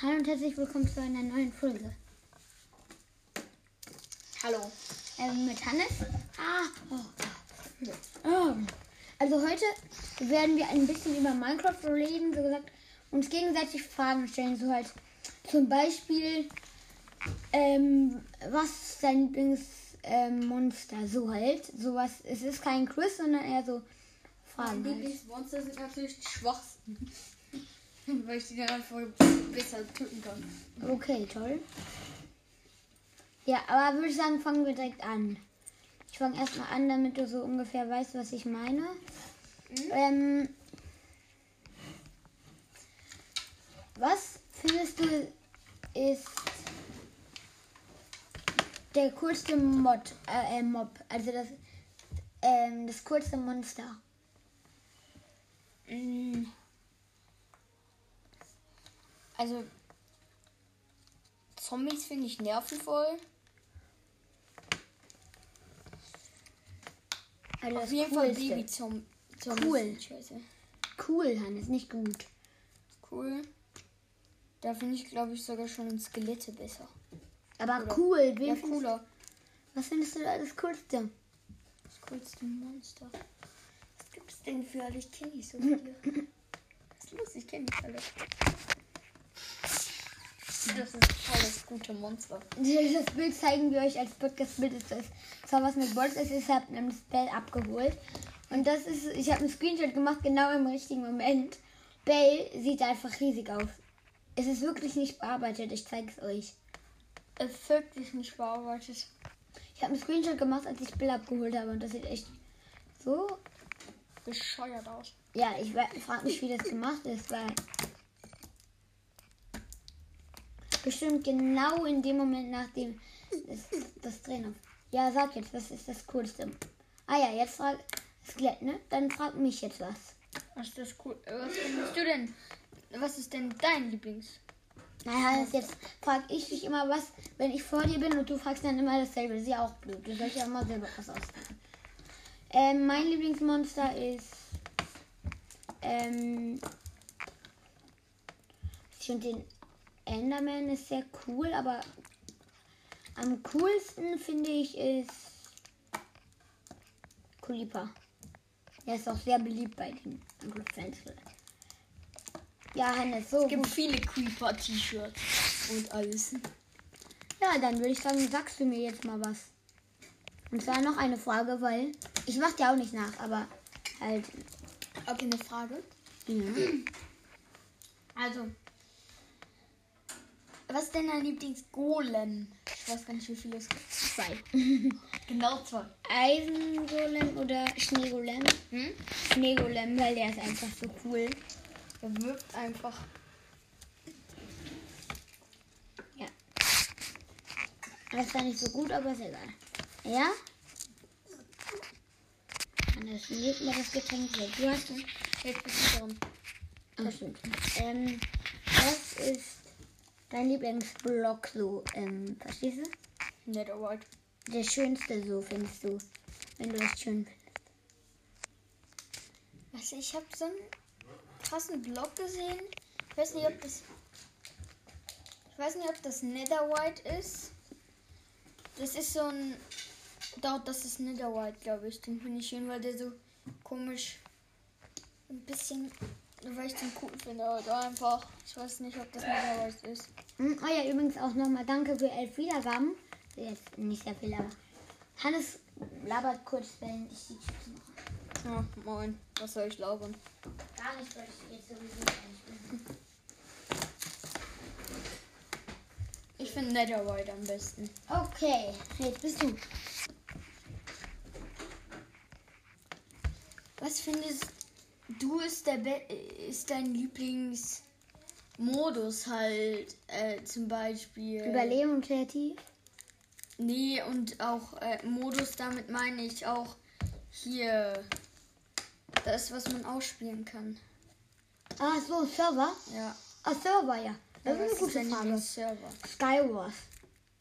Hallo und herzlich willkommen zu einer neuen Folge. Hallo. Ähm, mit Hannes. Ah, oh, oh. Also heute werden wir ein bisschen über Minecraft reden, so gesagt, uns gegenseitig Fragen stellen. So halt zum Beispiel, ähm, was ist dein Lieblingsmonster? so halt. Sowas. Es ist kein Quiz, sondern eher so Fragen. Meine Halt. Lieblingsmonster sind natürlich die schwachsten. Weil ich die dann einfach besser töten kann. Okay, toll. Ja, aber würde ich sagen, fangen wir direkt an. Ich fange erstmal an, damit du so ungefähr weißt, was ich meine. Ähm, was findest du ist der coolste Mod, äh, äh, Mob, also das, ähm, das coolste Monster? Mm. Also, Zombies finde ich nervenvoll. Also Auf jeden Fall coolste. Baby-Zombies. Cool. Cool, Hannes, nicht gut. Cool. Da finde ich, glaube ich, sogar schon Skelette besser. Aber Oder- cool, Ja, cooler. Was findest du da das coolste? Das coolste Monster. Was gibt es denn für alle? Ich kenne nicht so viele. Das ist lustig, ich kenne nicht alle. Das ist voll das gute Monster. Das Bild zeigen wir euch als Podcast-Bild. ist Das zwar was mit Bolz ist, ich habe ein Spell abgeholt. Und das ist, ich habe einen Screenshot gemacht, genau im richtigen Moment. Bell sieht einfach riesig aus. Es ist wirklich nicht bearbeitet, ich zeige es euch. Es ist wirklich nicht bearbeitet. Ich habe einen Screenshot gemacht, als ich Bill abgeholt habe und das sieht echt so. Bescheuert aus. Ja, ich frage mich, wie das gemacht ist, weil bestimmt genau in dem Moment, nachdem das, das Drehen auf. Ja, sag jetzt, was ist das Coolste? Ah ja, jetzt frag Skelett, ne? Dann frag mich jetzt was. Was ist das cool? äh, Was findest du denn? Was ist denn dein Lieblings? Naja, jetzt frag ich dich immer was, wenn ich vor dir bin und du fragst dann immer dasselbe. Das ist ja auch blöd. Du sollst ja immer selber was ausdenken. Ähm, mein Lieblingsmonster ist. Ähm. Ich finde den Enderman ist sehr cool, aber am coolsten finde ich ist. Kulipa. Er ist auch sehr beliebt bei den Fans. Ja, Hannes, so Es gibt gut. viele Creeper-T-Shirts und alles. Ja, dann würde ich sagen, sagst du mir jetzt mal was. Und zwar noch eine Frage, weil ich mach dir auch nicht nach, aber halt. Okay, eine Frage. Ja. Also, was ist denn dein Lieblings-Golem? Ich weiß gar nicht, wie viele es gibt. Zwei. Genau zwei. Eisengolem oder Schneegolem? Hm? Schneegolem, weil der ist einfach so cool. Er wirft einfach. Ja. Das ist zwar nicht so gut, aber ist egal. Ja? Hannes, leg mir das Getränk weg. Du hast. Jetzt bist du dran. Ach, stimmt. Ähm, was ist dein Lieblingsblock so? Ähm, verstehst du? Netherite. Der schönste so, findest du. Wenn du das schön findest. Also, ich habe so einen krassen Block gesehen. Ich weiß nicht, ob das. Ich weiß nicht, ob das Netherite ist. Das ist so ein. Doch, das ist Netherite, glaube ich. Den finde ich schön, weil der so komisch. Ein bisschen. Weil ich den cool finde. Oder einfach. Ich weiß nicht, ob das Netherite ist. Hm, oh ja, übrigens auch nochmal danke für elf Wiedergaben. Jetzt nicht sehr viel, aber Hannes labert kurz, wenn ich die Chips mache. Ja, moin. Was soll ich labern? Gar nicht, weil ich jetzt sowieso nicht bin. Ich finde Netherite am besten. Okay, jetzt bist du. Was findest du ist der Be ist dein Lieblingsmodus halt äh, zum Beispiel? Überleben und kreativ. Nee, und auch äh, Modus, damit meine ich auch hier das, was man ausspielen kann. Ah, so, Server. Ja. Ah, Server, ja. Das ist was eine gute dein Frage. Skywars.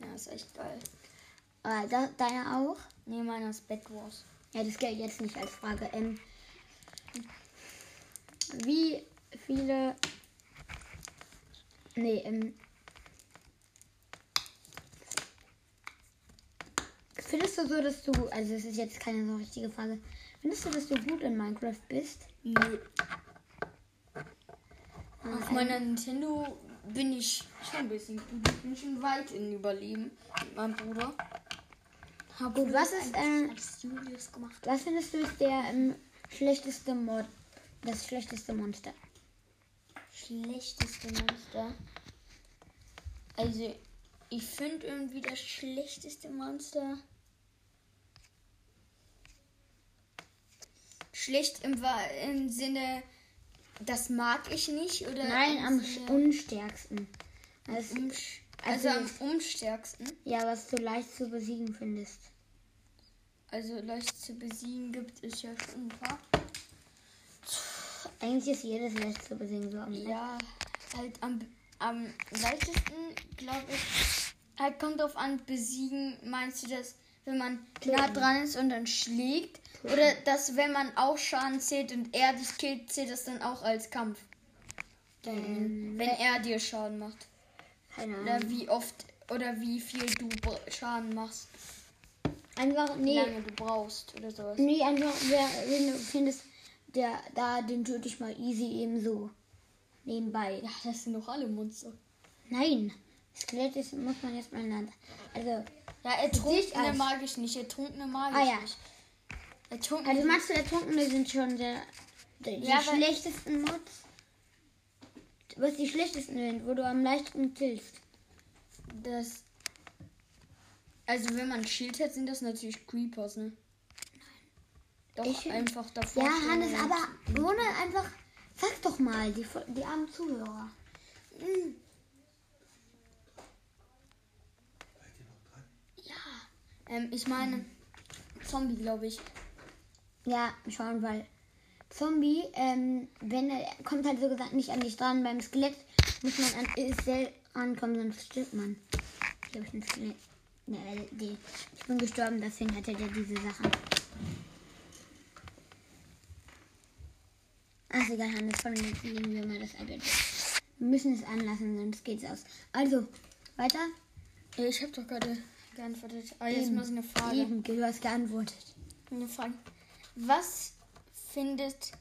Ja, ist echt geil. Ah, da, deine auch? Nee, meiner ist Bed Wars. Ja, das gilt jetzt nicht als Frage. Ähm, wie viele Nee, ähm. Findest du so, dass du, also es ist jetzt keine so richtige Frage, findest du, dass du gut in Minecraft bist? Nö. Ah, Auf ähm, meiner Nintendo bin ich schon ein bisschen gut. Ich bin schon weit in Überleben mit meinem Bruder. Hab Gut, was ist, ähm? Was findest du ist der ähm, schlechteste Mod, das schlechteste Monster? Schlechteste Monster. Also, ich finde irgendwie das schlechteste Monster. Schlecht im, im Sinne, das mag ich nicht oder Nein, am Sinne- unstärksten. Umsch- also, also- am umstärksten. ja, was du leicht zu besiegen findest. Also leicht zu besiegen gibt es ja schon ein paar. Eigentlich ist jedes leicht zu besiegen so am Ja, halt am, am leichtesten, glaube ich. Halt kommt drauf an, besiegen, meinst du das, wenn man nah Töten. dran ist und dann schlägt? Oder dass, wenn man auch Schaden zählt und er dich killt, zählt das dann auch als Kampf? Ähm, Wenn er dir Schaden macht. Keine Oder Ahnung. wie oft oder wie viel du Schaden machst. Einfach, Wie nee, lange du brauchst oder sowas. nee, einfach, wer, wenn du findest, der, da, den töte ich mal easy eben so. Nebenbei. Ja, das sind doch alle Monster. Nein, Skelett ist, muss man jetzt mal lernen. Also, Ja, ertrunkene mag ich nicht. Ertrunkene mag Ah, ich ja. nicht. Ertrunkene also meinst du, Ertrunkene sind schon der, der, die Ja, weil- schlechtesten Mods? Was die schlechtesten sind, wo du am leichtesten killst. Das. Also wenn man ein Schild hat, sind das natürlich Creepers, ne? Doch Ich- einfach davor. Ja, Hannes, aber ohne einfach. Sag doch mal, die, die armen Zuhörer. Hm, Ähm, ich meine, Zombie, glaube ich. Ja, schauen, weil Zombie, ähm, wenn er kommt halt so gesagt nicht an dich dran. Beim Skelett muss man an Isel rankommen, sonst stirbt man. Ich habe ein Skelett. Ja, die, ich bin gestorben, deswegen hatte der diese Sachen. Ach, ist egal, Hannes, von legen wir mal das iPad. Wir müssen es anlassen, sonst geht's aus. Also, weiter. Ich habe doch gerade geantwortet. Ah, jetzt Eben. so eine Frage. Eben, du hast geantwortet. Eine Frage. Was findet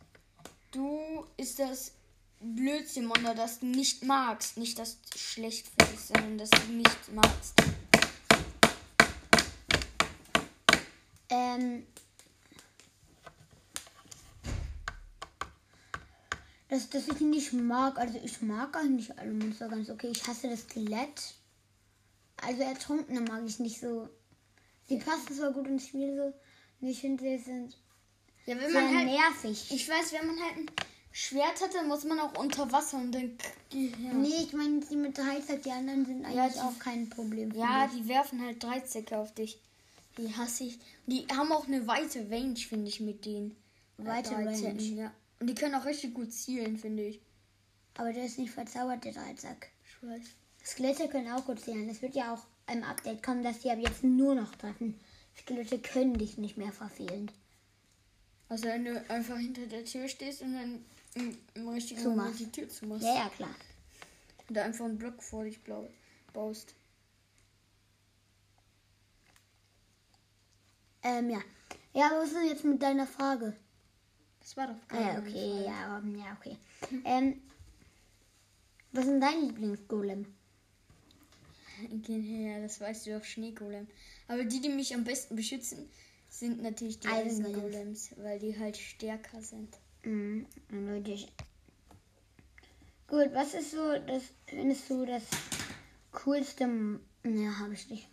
du ist das Blödsinn oder das du nicht magst? Nicht, dass du schlecht findest, sondern dass du nicht magst. Ähm. Das, das ich nicht mag, also ich mag eigentlich alle Monster ganz okay. Ich hasse das Skelett. Also Ertrunkene mag ich nicht so. Sie passen zwar gut ins Spiel so. und Ich finde, sie sind Ja, wenn man halt. nervig. Ich weiß, wenn man halt ein Schwert hat, dann muss man auch unter Wasser und dann. Ja, Nee, ich meine, die mit Dreizack, die anderen sind eigentlich die- auch kein Problem. ja die werfen halt Dreizacke auf dich. Die hasse ich. Die haben auch eine weite Range, finde ich, mit denen. Weite Range. Ja. Und die können auch richtig gut zielen, finde ich. Aber der ist nicht verzaubert, der Dreizack. Ich weiß. Skelette können auch gut zählen. Es wird ja auch im Update kommen, dass die ab jetzt nur noch treffen. Skelette können dich nicht mehr verfehlen. Also wenn du einfach hinter der Tür stehst und dann im, im richtigen Zumachst. Moment die Tür zumachst. Ja, ja, klar. Und da einfach einen Block vor dich baust. Ähm, ja. Ja, aber was ist denn jetzt mit deiner Frage? Das war doch Ah, ja, keine okay, ja, ähm, ja, okay. Ähm, was ist denn dein Lieblingsgolem? Ja, das weißt du doch, Schneegolem. Aber die, die mich am besten beschützen, sind natürlich die Eisengolems. Weil die halt stärker sind. Mhm, eindeutig. Gut, was ist so das, findest du das coolste? Ja, habe ich nicht.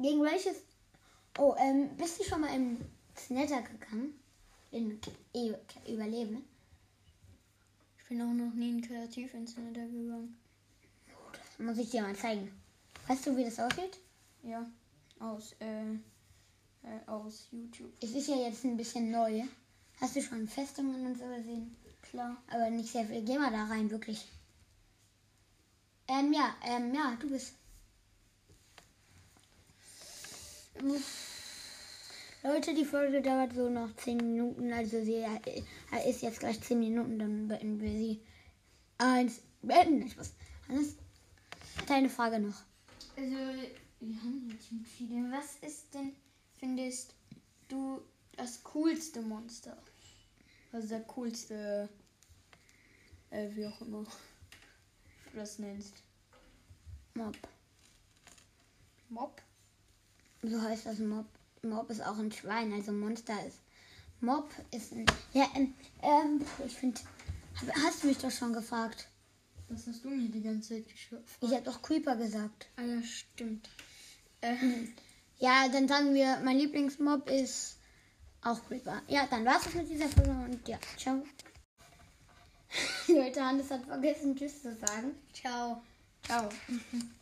Gegen welches? Oh, ähm, bist du schon mal in Snetter gegangen? In e Überleben? Ich bin auch noch nie in Kreativinternet gegangen. Das muss ich dir mal zeigen. Weißt du, wie das aussieht? Ja, aus, äh, äh, aus YouTube. Es ist ja jetzt ein bisschen neu. Hast du schon Festungen und so gesehen? Klar. Aber nicht sehr viel. Geh mal da rein, wirklich. Ähm, ja, ähm, ja, du bist. Leute, die Folge dauert so noch 10 Minuten. Also sie äh, ist jetzt gleich 10 Minuten, dann beenden wir sie. Eins, beenden nicht was. Hannes, deine Frage noch. Also, wir haben jetzt schon viele. Was ist denn, findest du, das coolste Monster? Also der coolste, äh, wie auch immer du das nennst. Mob. Mob? So heißt das Mob. Mob ist auch ein Schwein, also Monster ist. Mob ist ein. Ja, ähm, ähm ich finde. Hast du mich doch schon gefragt? Das hast du mir die ganze Zeit geschafft. Ich habe doch Creeper gesagt. Ah ja, stimmt. Ja, dann sagen wir, mein Lieblingsmob ist auch Creeper. Ja, dann war's es mit dieser Folge und ja, ciao. Leute, Hannes hat vergessen, Tschüss zu sagen. Ciao. Ciao.